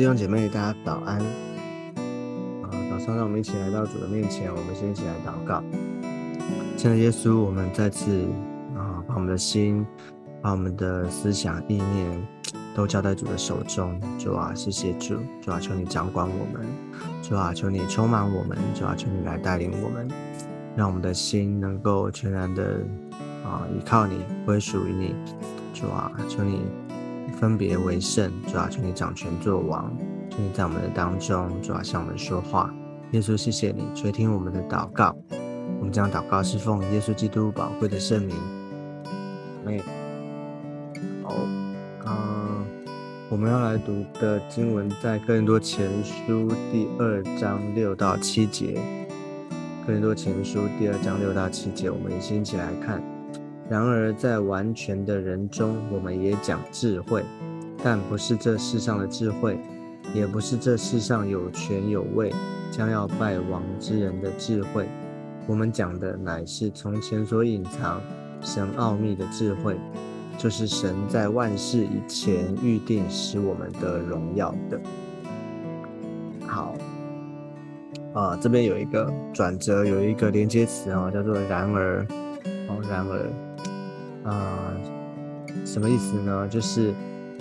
弟兄姐妹，大家早安。啊，早上让我们一起来到主的面前，我们先一起来祷告。亲爱的耶稣，我们再次啊，把我们的心、把我们的思想、意念都交在主的手中。主啊，谢谢主，主啊，求你掌管我们，主啊，求你充满我们，主啊，求你来带领我们，让我们的心能够全然的啊依靠你，归属于你。主啊，求你。分别为圣，主啊，求你掌权作王，求你在我们的当中，主啊，向我们说话。耶稣，谢谢你垂听我们的祷告。我们将祷告是奉耶稣基督宝贵的圣名。没好，嗯，我们要来读的经文在哥林多前书第二章六到七节。哥林多前书第二章六到七节，我们先一起来看。然而，在完全的人中，我们也讲智慧，但不是这世上的智慧，也不是这世上有权有位、将要败亡之人的智慧。我们讲的乃是从前所隐藏、神奥秘的智慧，就是神在万事以前预定使我们得荣耀的。好，啊，这边有一个转折，有一个连接词啊，叫做“然而”，哦，然而。啊，什么意思呢？就是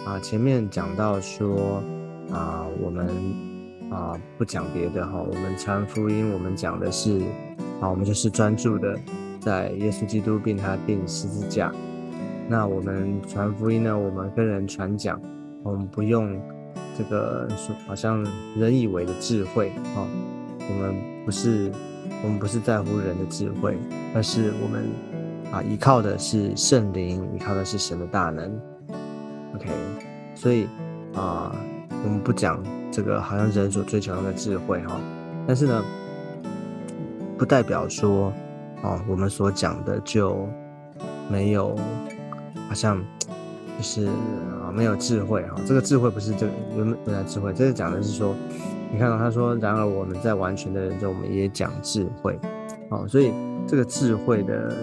啊，前面讲到说啊，我们啊不讲别的哈，我们传福音，我们讲的是啊，我们就是专注的在耶稣基督并他定十字架。那我们传福音呢，我们跟人传讲，我们不用这个好像人以为的智慧啊，我们不是我们不是在乎人的智慧，而是我们。啊，依靠的是圣灵，依靠的是神的大能。OK，所以啊，我们不讲这个好像人所追求的智慧哈，但是呢，不代表说啊，我们所讲的就没有好像就是啊没有智慧哈。这个智慧不是这个原本原来智慧，这是讲的是说，你看到他说，然而我们在完全的人中，我们也讲智慧。哦，所以这个智慧的。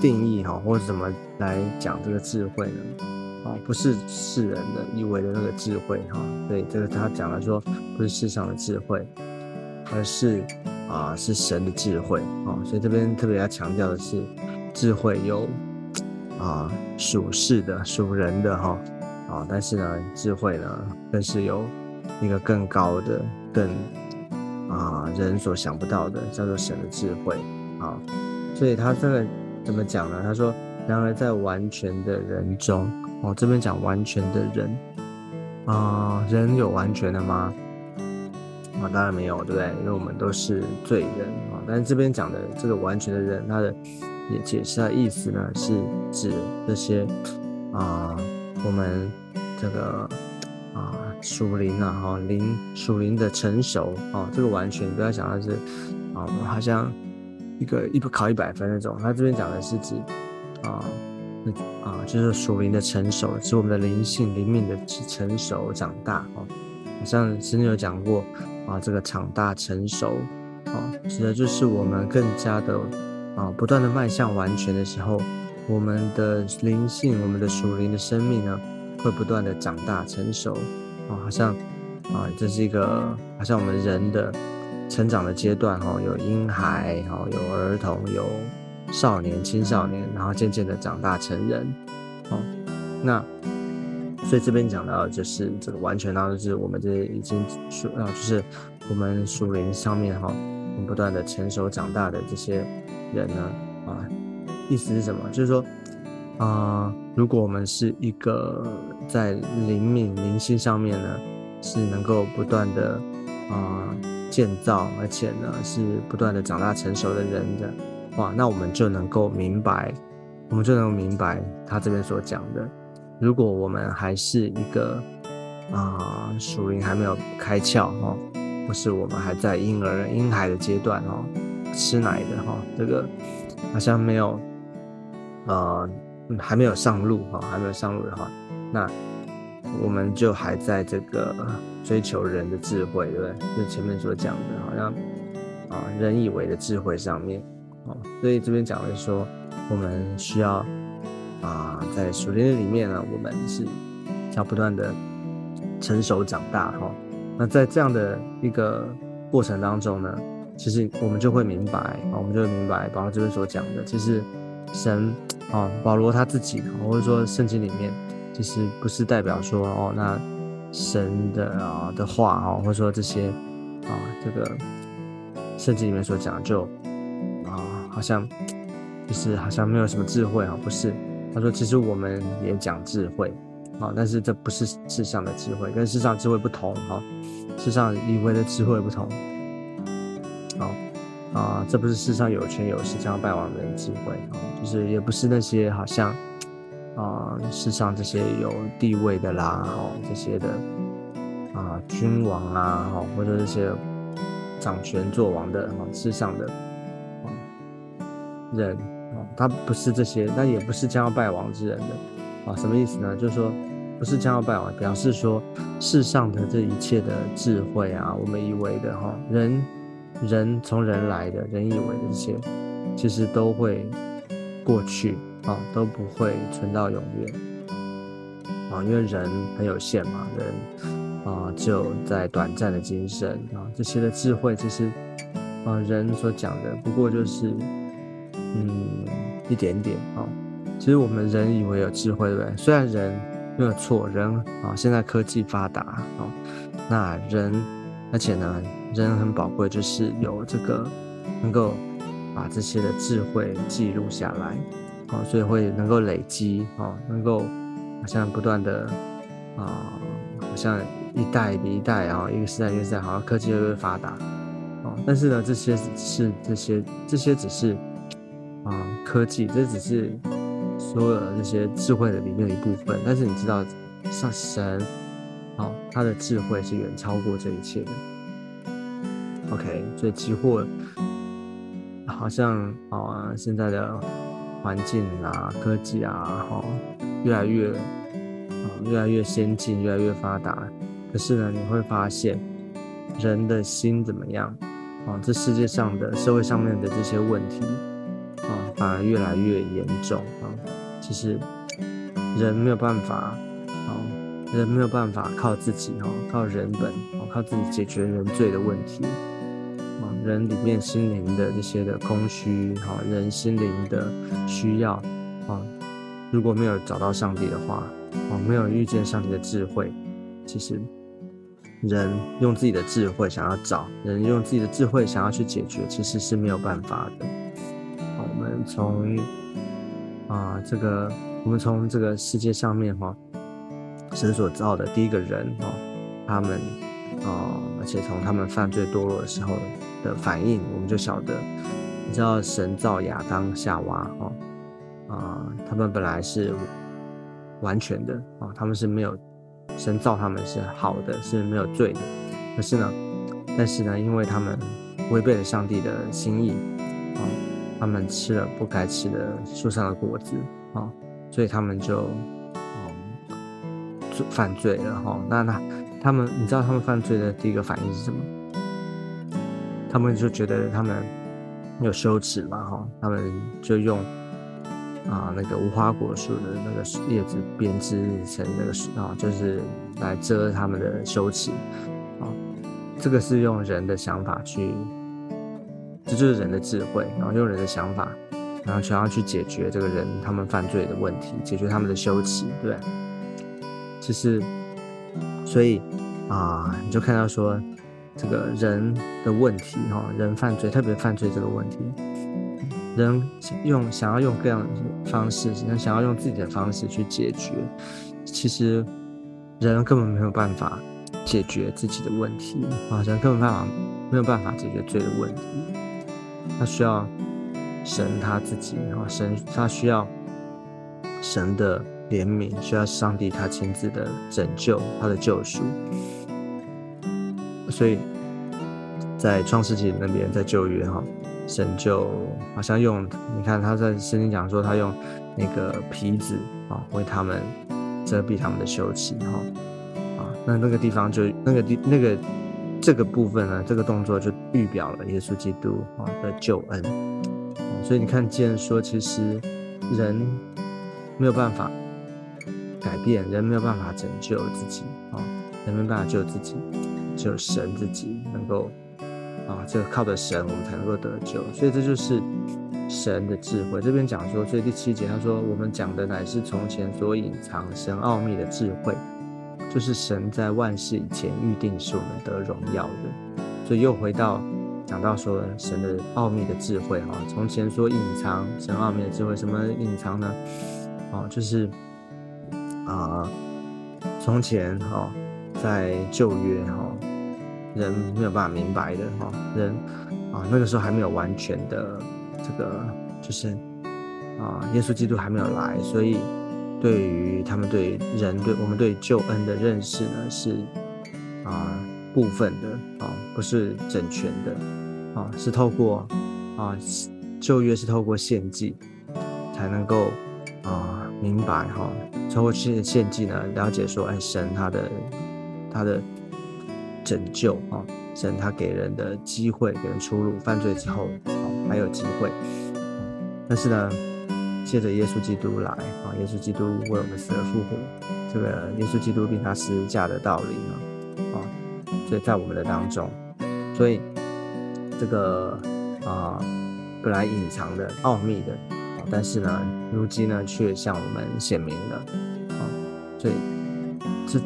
定义哈，或者怎么来讲这个智慧呢？啊，不是世人的以为的那个智慧哈。所以这个他讲了说，不是世上的智慧，而是啊，是神的智慧啊。所以这边特别要强调的是，智慧有啊属世的、属人的哈啊，但是呢，智慧呢，更是有一个更高的、更啊人所想不到的，叫做神的智慧啊。所以他这个。怎么讲呢？他说：“然而在完全的人中，哦，这边讲完全的人啊，人有完全的吗？啊，当然没有，对不对？因为我们都是罪人啊。但是这边讲的这个完全的人，他的也解释的意思呢，是指这些啊，我们这个啊属灵啊，哈灵属灵的成熟啊，这个完全不要想到是啊，好像。”一个一不考一百分那种，他这边讲的是指啊，那啊就是属灵的成熟，指我们的灵性灵敏的成熟长大哦。好像之前有讲过啊，这个长大成熟哦，指的就是我们更加的啊，不断的迈向完全的时候，我们的灵性，我们的属灵的生命呢，会不断的长大成熟啊，好像啊，这是一个好像我们人的。成长的阶段，哈，有婴孩，哈，有儿童，有少年、青少年，然后渐渐的长大成人，哦，那所以这边讲到就是这个完全呢，就是我们这已经属啊，就是我们属灵上面哈，我们不断的成熟长大的这些人呢，啊，意思是什么？就是说啊，如果我们是一个在灵敏灵性上面呢，是能够不断的啊。建造，而且呢是不断的长大成熟的人的话，那我们就能够明白，我们就能够明白他这边所讲的。如果我们还是一个啊属灵还没有开窍哈，或是我们还在婴儿婴孩的阶段哦，吃奶的哈，这个好像没有呃还没有上路哈，还没有上路的话，那。我们就还在这个追求人的智慧，对不对？就前面所讲的，好像啊，人以为的智慧上面，哦，所以这边讲的是说，我们需要啊，在属灵里面呢，我们是要不断的成熟长大哈。那在这样的一个过程当中呢，其实我们就会明白啊，我们就会明白保罗这边所讲的，其实神啊，保罗他自己，或者说圣经里面，其实不是代表说哦，那神的啊的话啊，或者说这些啊这个圣经里面所讲就啊，好像就是好像没有什么智慧啊，不是。他说：“其实我们也讲智慧，啊，但是这不是世上的智慧，跟世上智慧不同，哈，世上以为的智慧不同，好，啊，这不是世上有权有势将要败亡的人智慧，啊，就是也不是那些好像，啊，世上这些有地位的啦，哈，这些的，啊，君王啊，哈，或者这些掌权作王的，哈，世上的，啊，人。”他不是这些，但也不是将要败亡之人的啊？什么意思呢？就是说，不是将要败亡，表示说世上的这一切的智慧啊，我们以为的哈，人人从人来的，人以为的这些，其实都会过去啊，都不会存到永远啊，因为人很有限嘛，人啊，就在短暂的精神啊，这些的智慧，其实啊，人所讲的不过就是。嗯，一点点啊。其实我们人以为有智慧，对不对？虽然人没有错，人啊，现在科技发达啊，那人，而且呢，人很宝贵，就是有这个能够把这些的智慧记录下来，啊，所以会能够累积啊，能够好像不断的啊，好像一代比一代啊，一个时代一个时代，好像科技越来越发达啊。但是呢，这些是这些这些只是。啊，科技这只是所有的这些智慧的里面的一部分，但是你知道，像神，好，他的智慧是远超过这一切的。OK，所以期货好像啊，现在的环境啊，科技啊，哈，越来越啊，越来越先进，越来越发达。可是呢，你会发现人的心怎么样？啊，这世界上的社会上面的这些问题啊。反而越来越严重啊！其实人没有办法啊，人没有办法靠自己哈，靠人本哦，靠自己解决人罪的问题。人里面心灵的这些的空虚哈，人心灵的需要啊，如果没有找到上帝的话啊，没有遇见上帝的智慧，其实人用自己的智慧想要找人用自己的智慧想要去解决，其实是没有办法的。我们从啊，这个我们从这个世界上面哈，神所造的第一个人哈，他们哦，而且从他们犯罪堕落的时候的反应，我们就晓得，你知道神造亚当夏娃哦啊，他们本来是完全的啊，他们是没有神造他们是好的，是没有罪的，可是呢，但是呢，因为他们违背了上帝的心意啊。他们吃了不该吃的树上的果子啊，所以他们就嗯犯罪了哈。那那他们，你知道他们犯罪的第一个反应是什么？他们就觉得他们有羞耻嘛哈，他们就用啊那个无花果树的那个叶子编织成那个啊，就是来遮他们的羞耻啊。这个是用人的想法去。这就是人的智慧，然后用人的想法，然后想要去解决这个人他们犯罪的问题，解决他们的羞耻，对不对？其实，所以啊，你就看到说，这个人的问题，哈，人犯罪，特别犯罪这个问题，人用想要用各样方式，想要用自己的方式去解决，其实人根本没有办法解决自己的问题啊，人根本办法没有办法解决罪的问题。他需要神他自己，然后神他需要神的怜悯，需要上帝他亲自的拯救他的救赎。所以在创世纪那边，在旧约哈，神就好像用你看他在圣经讲说，他用那个皮子啊为他们遮蔽他们的羞耻哈啊，那那个地方就那个地那个。这个部分呢，这个动作就预表了耶稣基督啊的救恩，所以你看见说，其实人没有办法改变，人没有办法拯救自己啊，人没办法救自己，只有神自己能够啊，这个靠着神我们才能够得救。所以这就是神的智慧。这边讲说，所以第七节他说，我们讲的乃是从前所隐藏神奥秘的智慧，就是神在万事以前预定使我们得荣耀的。所以又回到讲到说神的奥秘的智慧哈，从前所隐藏神奥秘的智慧，什么隐藏呢？哦，就是啊，从前哈，在旧约哈，人没有办法明白的哈，人啊，那个时候还没有完全的这个，就是啊，耶稣基督还没有来，所以对于他们对人对我们对救恩的认识呢，是啊部分的啊，不是整全的啊，是透过啊旧约是透过献祭才能够啊。明白哈，透过献献祭呢，了解说，哎，神他的他的拯救啊，神他给人的机会，给人出路，犯罪之后啊还有机会。但是呢，借着耶稣基督来啊，耶稣基督为我们死而复活，这个耶稣基督并他十字架的道理呢，啊，所以在我们的当中，所以这个啊，本来隐藏的奥秘的。但是呢，如今呢，却向我们显明了，啊，所以这，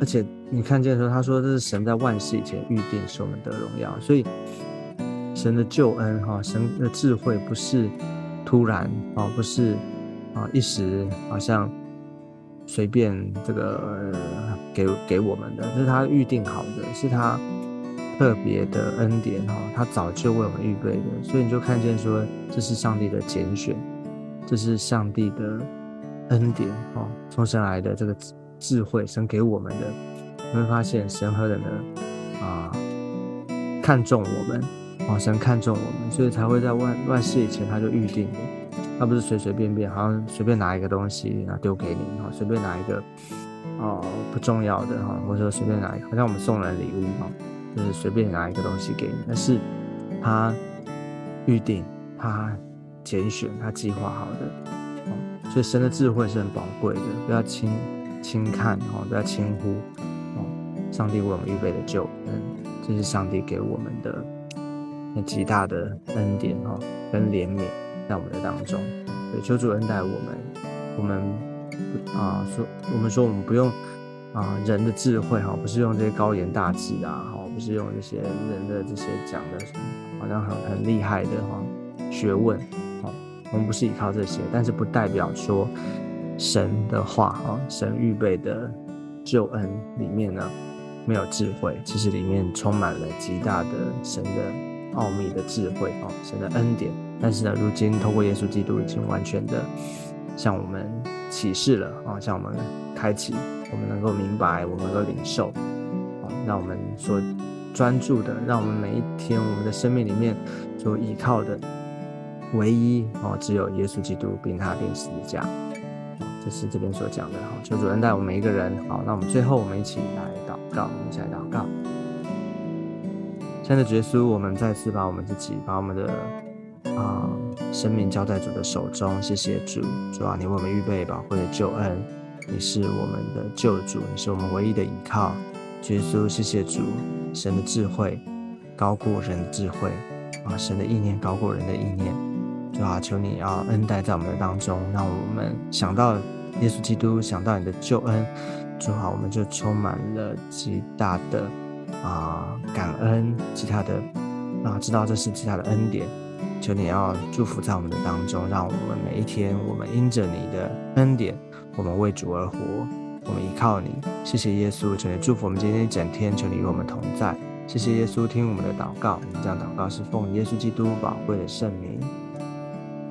而且你看见的时候，他说这是神在万事以前预定使我们得荣耀，所以神的救恩，哈，神的智慧不是突然，啊，不是啊一时好像随便这个给给我们的，这是他预定好的，是他特别的恩典，哈，他早就为我们预备的，所以你就看见说，这是上帝的拣选。这是上帝的恩典哦，从神来的这个智慧，神给我们的，你会发现神何等的啊看重我们哦，神看重我们，所以才会在万万事以前他就预定的，他不是随随便便，好像随便拿一个东西啊丢给你哈，随便拿一个哦不重要的哈，或者说随便拿一个，好像我们送人礼物哈，就是随便拿一个东西给你，但是他预定他。拣选他计划好的，哦，所以神的智慧是很宝贵的，不要轻轻看哦，不要轻忽哦。上帝为我们预备的救恩，这是上帝给我们的那极大的恩典哦，跟怜悯在我们的当中。对，求主恩待我们，我们啊说，我们说我们不用啊人的智慧哈，不是用这些高言大志啊，哈，不是用这些人的这些讲的什么好像很很厉害的哈学问哦。我们不是依靠这些，但是不代表说神的话啊，神预备的救恩里面呢没有智慧，其实里面充满了极大的神的奥秘的智慧啊，神的恩典。但是呢，如今透过耶稣基督已经完全的向我们启示了啊，向我们开启，我们能够明白，我们能够领受啊，让我们所专注的，让我们每一天我们的生命里面所依靠的。唯一哦，只有耶稣基督并他钉十字架，这是这边所讲的哈。求主恩待我们每一个人。好，那我们最后我们一起来祷告，我们一起来祷告。亲爱的耶稣，我们再次把我们自己，把我们的啊生命交在主的手中。谢谢主，主啊，你为我们预备宝贵的救恩，你是我们的救主，你是我们唯一的依靠。耶稣，谢谢主，神的智慧高过人的智慧啊，神的意念高过人的意念。主啊，求你要恩待在我们的当中，让我们想到耶稣基督，想到你的救恩，主啊，我们就充满了极大的啊感恩，极大的啊知道这是极大的恩典。求你要祝福在我们的当中，让我们每一天，我们因着你的恩典，我们为主而活，我们依靠你。谢谢耶稣，求你祝福我们今天一整天，求你与我们同在。谢谢耶稣，听我们的祷告，我们这样祷告是奉耶稣基督宝贵的圣名。